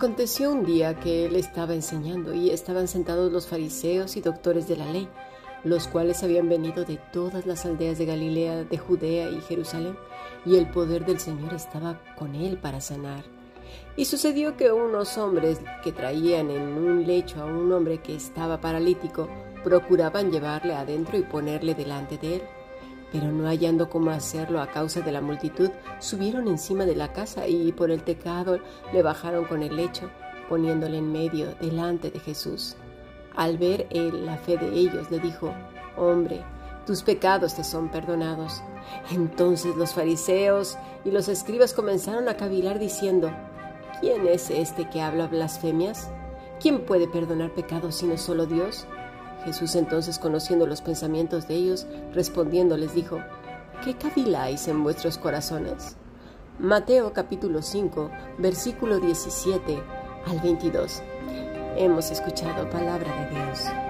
Aconteció un día que él estaba enseñando y estaban sentados los fariseos y doctores de la ley, los cuales habían venido de todas las aldeas de Galilea, de Judea y Jerusalén, y el poder del Señor estaba con él para sanar. Y sucedió que unos hombres que traían en un lecho a un hombre que estaba paralítico procuraban llevarle adentro y ponerle delante de él pero no hallando cómo hacerlo a causa de la multitud, subieron encima de la casa y por el tecado le bajaron con el lecho, poniéndole en medio delante de Jesús. Al ver él la fe de ellos, le dijo, Hombre, tus pecados te son perdonados. Entonces los fariseos y los escribas comenzaron a cavilar diciendo, ¿quién es este que habla blasfemias? ¿Quién puede perdonar pecados sino solo Dios? Jesús entonces, conociendo los pensamientos de ellos, respondiendo les dijo, ¿qué caviláis en vuestros corazones? Mateo capítulo 5, versículo 17 al 22. Hemos escuchado palabra de Dios.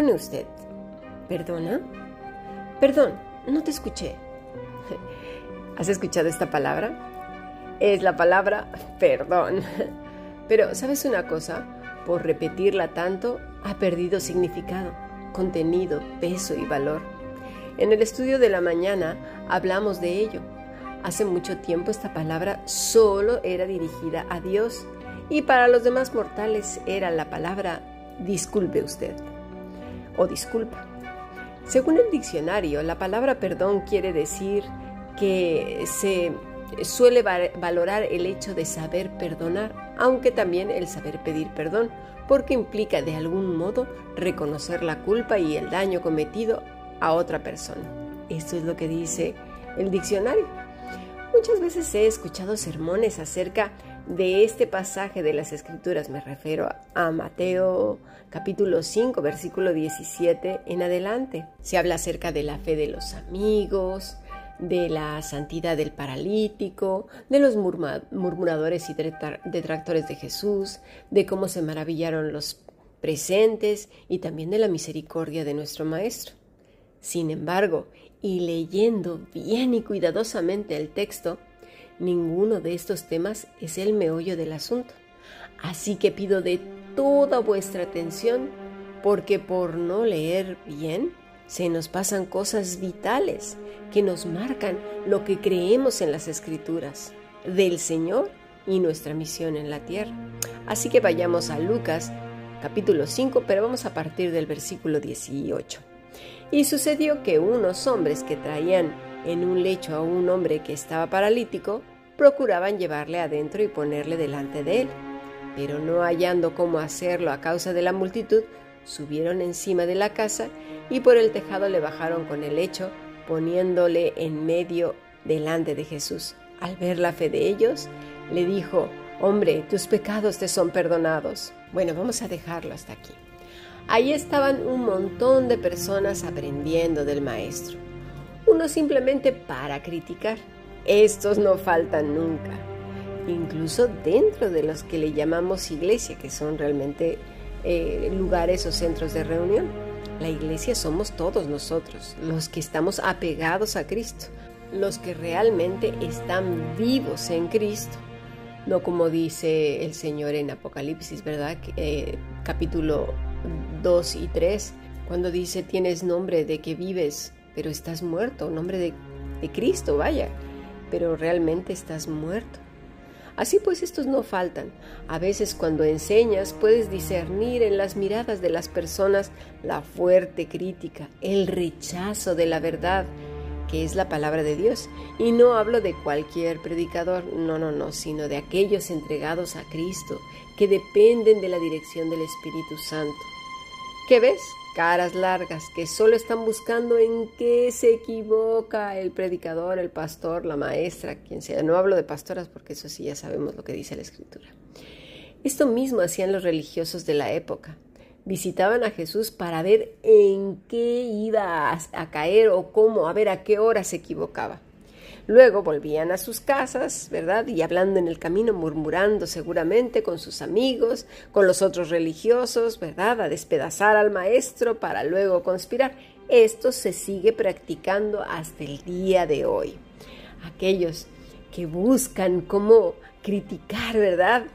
Perdone usted. ¿Perdona? Perdón, no te escuché. ¿Has escuchado esta palabra? Es la palabra perdón. Pero, ¿sabes una cosa? Por repetirla tanto, ha perdido significado contenido, peso y valor. En el estudio de la mañana hablamos de ello. Hace mucho tiempo esta palabra solo era dirigida a Dios y para los demás mortales era la palabra disculpe usted o disculpa. Según el diccionario, la palabra perdón quiere decir que se suele valorar el hecho de saber perdonar, aunque también el saber pedir perdón, porque implica de algún modo reconocer la culpa y el daño cometido a otra persona. Esto es lo que dice el diccionario. Muchas veces he escuchado sermones acerca de este pasaje de las Escrituras, me refiero a Mateo capítulo 5, versículo 17 en adelante. Se habla acerca de la fe de los amigos, de la santidad del paralítico, de los murmuradores y detractores de Jesús, de cómo se maravillaron los presentes y también de la misericordia de nuestro Maestro. Sin embargo, y leyendo bien y cuidadosamente el texto, ninguno de estos temas es el meollo del asunto. Así que pido de toda vuestra atención, porque por no leer bien, se nos pasan cosas vitales que nos marcan lo que creemos en las escrituras del Señor y nuestra misión en la tierra. Así que vayamos a Lucas capítulo 5, pero vamos a partir del versículo 18. Y sucedió que unos hombres que traían en un lecho a un hombre que estaba paralítico, procuraban llevarle adentro y ponerle delante de él. Pero no hallando cómo hacerlo a causa de la multitud, subieron encima de la casa y por el tejado le bajaron con el lecho, poniéndole en medio delante de Jesús. Al ver la fe de ellos, le dijo, Hombre, tus pecados te son perdonados. Bueno, vamos a dejarlo hasta aquí. Ahí estaban un montón de personas aprendiendo del maestro. Uno simplemente para criticar. Estos no faltan nunca. Incluso dentro de los que le llamamos iglesia, que son realmente eh, lugares o centros de reunión. La iglesia somos todos nosotros, los que estamos apegados a Cristo, los que realmente están vivos en Cristo. No como dice el Señor en Apocalipsis, ¿verdad? Eh, capítulo 2 y 3, cuando dice tienes nombre de que vives, pero estás muerto, nombre de, de Cristo, vaya, pero realmente estás muerto. Así pues estos no faltan. A veces cuando enseñas puedes discernir en las miradas de las personas la fuerte crítica, el rechazo de la verdad, que es la palabra de Dios. Y no hablo de cualquier predicador, no, no, no, sino de aquellos entregados a Cristo, que dependen de la dirección del Espíritu Santo. ¿Qué ves? Caras largas que solo están buscando en qué se equivoca el predicador, el pastor, la maestra, quien sea. No hablo de pastoras porque eso sí ya sabemos lo que dice la Escritura. Esto mismo hacían los religiosos de la época visitaban a Jesús para ver en qué iba a, caer o cómo, a ver a qué hora se equivocaba. Luego volvían a sus casas, ¿verdad? Y hablando en el camino, murmurando seguramente con sus amigos, con los otros religiosos, ¿verdad? A despedazar al maestro para luego conspirar. Esto se sigue practicando hasta el día de hoy. Aquellos que buscan cómo criticar, ¿verdad?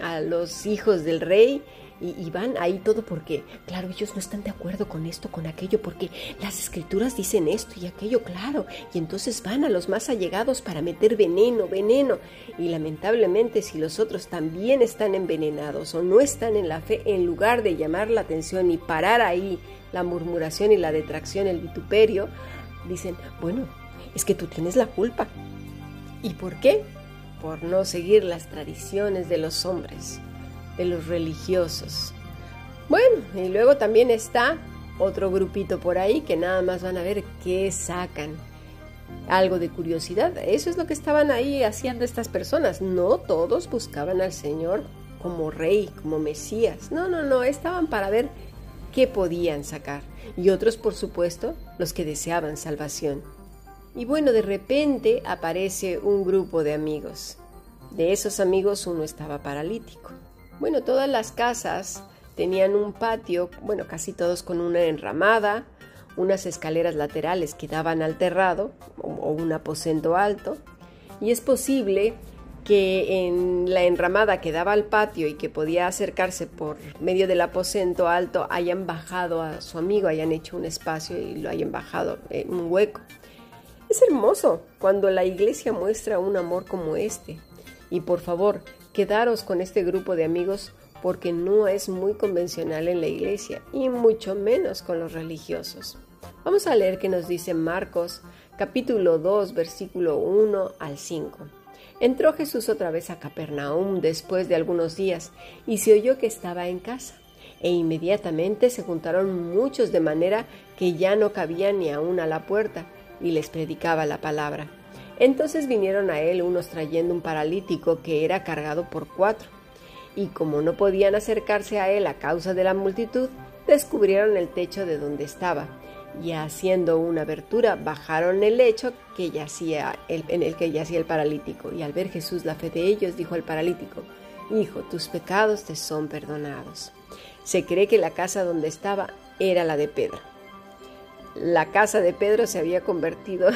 A los hijos del rey y, van ahí todo porque, claro, ellos no están de acuerdo con esto, con aquello, porque las escrituras dicen esto y aquello, claro, y entonces van a los más allegados para meter veneno, veneno, y lamentablemente si los otros también están envenenados o no están en la fe, en lugar de llamar la atención y parar ahí la murmuración y la detracción, el vituperio, dicen, bueno, es que tú tienes la culpa. ¿Y por qué? Por no seguir las tradiciones de los hombres de los religiosos. Bueno, y luego también está otro grupito por ahí que nada más van a ver qué sacan. Algo de curiosidad. Eso es lo que estaban ahí haciendo estas personas. No todos buscaban al Señor como rey, como Mesías. No, no, no. Estaban para ver qué podían sacar. Y otros, por supuesto, los que deseaban salvación. Y bueno, de repente aparece un grupo de amigos. De esos amigos uno estaba paralítico. Bueno, todas las casas tenían un patio, bueno, casi todos con una enramada, unas escaleras laterales que daban al terrado o, un aposento alto, y es posible que en la enramada que daba al patio y que podía acercarse por medio del aposento alto hayan bajado a su amigo, hayan hecho un espacio y lo hayan bajado en un hueco. Es hermoso cuando la iglesia muestra un amor como este. Y por favor, quedaros con este grupo de amigos porque no es muy convencional en la iglesia y mucho menos con los religiosos. Vamos a leer qué nos dice Marcos capítulo 2 versículo 1 al 5. Entró Jesús otra vez a Capernaum después de algunos días y se oyó que estaba en casa. E inmediatamente se juntaron muchos de manera que ya no cabían ni aún a la puerta y les predicaba la palabra. Entonces vinieron a él unos trayendo un paralítico que era cargado por cuatro, y como no podían acercarse a él a causa de la multitud, descubrieron el techo de donde estaba, y haciendo una abertura bajaron el lecho que yacía en el que yacía el paralítico, y al ver Jesús la fe de ellos, dijo al paralítico, Hijo, tus pecados te son perdonados. Se cree que la casa donde estaba era la de Pedro la casa de Pedro se había convertido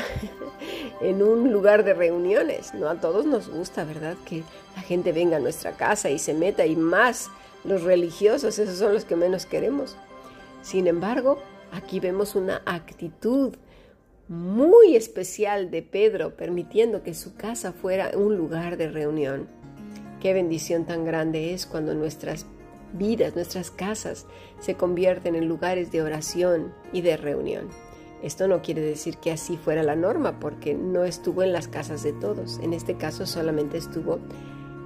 en un lugar de reuniones. No a todos nos gusta, ¿verdad? Que la gente venga a nuestra casa y se meta y más los religiosos, esos son los que menos queremos. Sin embargo, aquí vemos una actitud muy especial de Pedro, permitiendo que su casa fuera un lugar de reunión. Qué bendición tan grande es cuando nuestras vidas, nuestras casas, se convierten en lugares de oración y de reunión. Esto no quiere decir que así fuera la norma, porque no estuvo en las casas de todos. En este caso solamente estuvo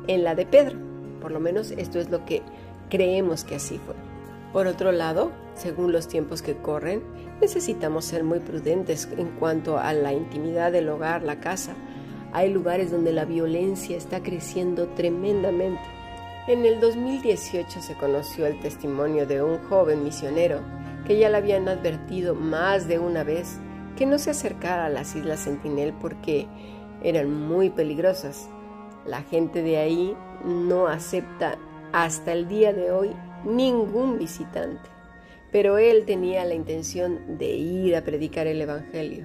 en la de Pedro. Por lo menos esto es lo que creemos que así fue. Por otro lado, según los tiempos que corren, necesitamos ser muy prudentes en cuanto a la intimidad del hogar, la casa. Hay lugares donde la violencia está creciendo tremendamente en el 2018 se conoció el testimonio de un joven misionero que ya le habían advertido más de una vez que no se acercara a las Islas Sentinel porque eran muy peligrosas. La gente de ahí no acepta hasta el día de hoy ningún visitante, pero él tenía la intención de ir a predicar el Evangelio.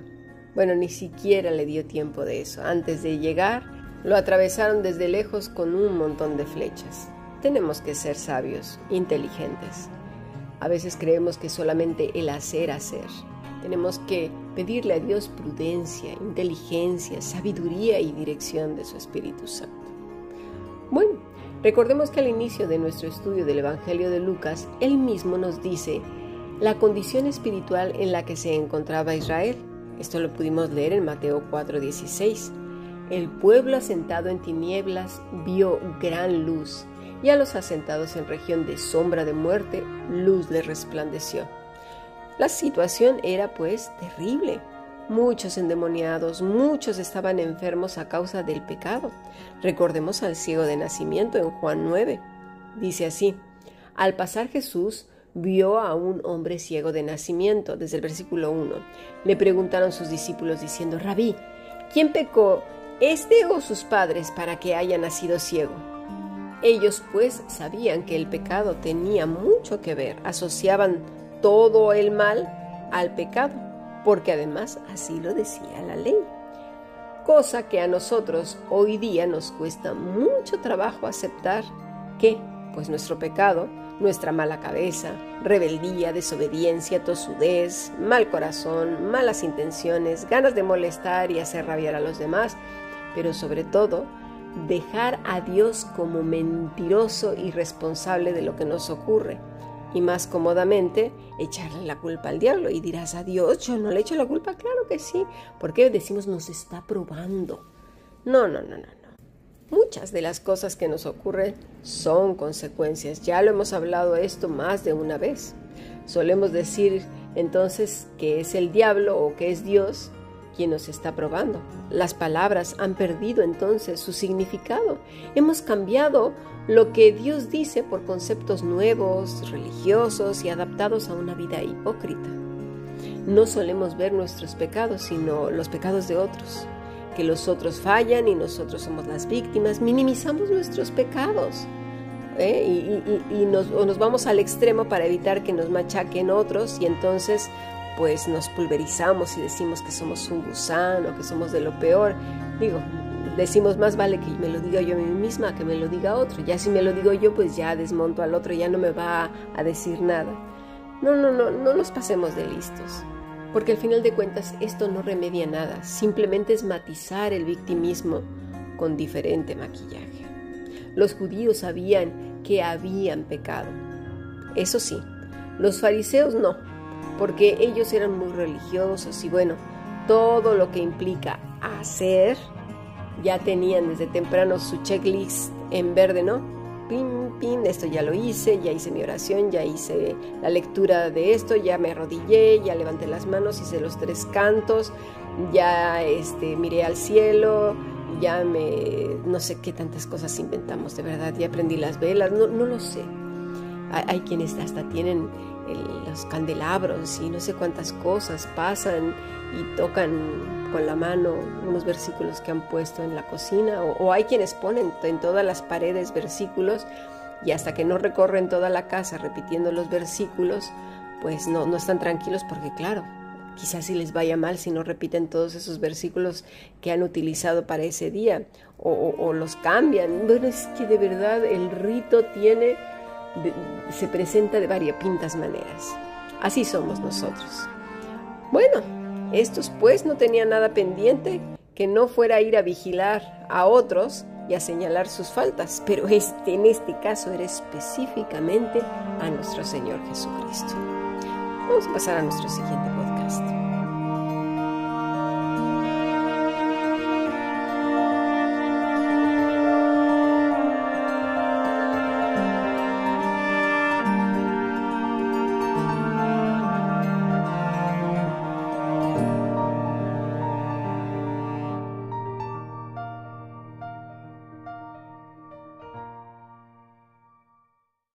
Bueno, ni siquiera le dio tiempo de eso. Antes de llegar, lo atravesaron desde lejos con un montón de flechas. Tenemos que ser sabios, inteligentes. A veces creemos que solamente el hacer, hacer. Tenemos que pedirle a Dios prudencia, inteligencia, sabiduría y dirección de su Espíritu Santo. Recordemos que al inicio de nuestro estudio del Evangelio de Lucas, él mismo nos dice la condición espiritual en la que se encontraba Israel. Esto lo pudimos leer en Mateo 4:16. El pueblo asentado en tinieblas vio gran luz, y a los asentados en región de sombra de muerte, luz les resplandeció. La situación era pues terrible. Muchos endemoniados, muchos estaban enfermos a causa del pecado. Recordemos al ciego de nacimiento en Juan 9. Dice así, al pasar Jesús vio a un hombre ciego de nacimiento, desde el versículo 1. Le preguntaron sus discípulos diciendo, Rabí, ¿quién pecó, este o sus padres, para que haya nacido ciego? Ellos pues sabían que el pecado tenía mucho que ver, asociaban todo el mal al pecado, porque además así lo decía la ley. Cosa que a nosotros hoy día nos cuesta mucho trabajo aceptar que, pues nuestro pecado, nuestra mala cabeza, rebeldía, desobediencia, tosudez, mal corazón, malas intenciones, ganas de molestar y hacer rabiar a los demás, pero sobre todo, dejar a Dios como mentiroso y responsable de lo que nos ocurre y más cómodamente echarle la culpa al diablo. Y dirás, a Dios, yo no le echo la culpa. Claro que sí. porque decimos nos está probando? No, no, no, no, no. Muchas de las cosas que nos ocurren son consecuencias. Ya lo hemos hablado esto más de una vez. Solemos decir entonces que es el diablo o que es Dios quien nos está probando. Las palabras han perdido entonces su significado. Hemos cambiado lo que Dios dice por conceptos nuevos, religiosos y adaptados a una vida hipócrita. No solemos ver nuestros pecados, sino los pecados de otros. Que los otros fallan y nosotros somos las víctimas, minimizamos nuestros pecados. ¿eh? Y, nos, nos vamos al extremo para evitar que nos machaquen otros y entonces pues nos pulverizamos y decimos que somos un gusano, que somos de lo peor. Digo, decimos más vale que me lo diga yo a mí misma que me lo diga otro. Ya si me lo digo yo, pues ya desmonto al otro, ya no me va a decir nada. No, no, no, no nos pasemos de listos. Porque al final de cuentas esto no remedia nada, simplemente es matizar el victimismo con diferente maquillaje. Los judíos sabían que habían pecado. Eso sí, los fariseos no, porque ellos eran muy religiosos y bueno, todo lo que implica hacer, ya tenían desde temprano su checklist en verde, ¿no? Pim, pim, esto ya lo hice, ya hice mi oración, ya hice la lectura de esto, ya me arrodillé, ya levanté las manos, hice los tres cantos, ya este, miré al cielo, ya me, no sé qué tantas cosas inventamos, de verdad, ya aprendí las velas, no, no lo sé. Hay, quienes hasta tienen los candelabros y no sé cuántas cosas pasan y tocan con la mano unos versículos que han puesto en la cocina o, hay quienes ponen en todas las paredes versículos y hasta que no recorren toda la casa repitiendo los versículos, pues no, no están tranquilos porque claro, quizás si les vaya mal si no repiten todos esos versículos que han utilizado para ese día o, o los cambian. Bueno, es que de verdad el rito tiene se presenta de variopintas maneras. Así somos nosotros. Bueno, estos pues no tenían nada pendiente que no fuera ir a vigilar a otros y a señalar sus faltas, pero este, en este caso era específicamente a nuestro Señor Jesucristo. Vamos a pasar a nuestro siguiente podcast.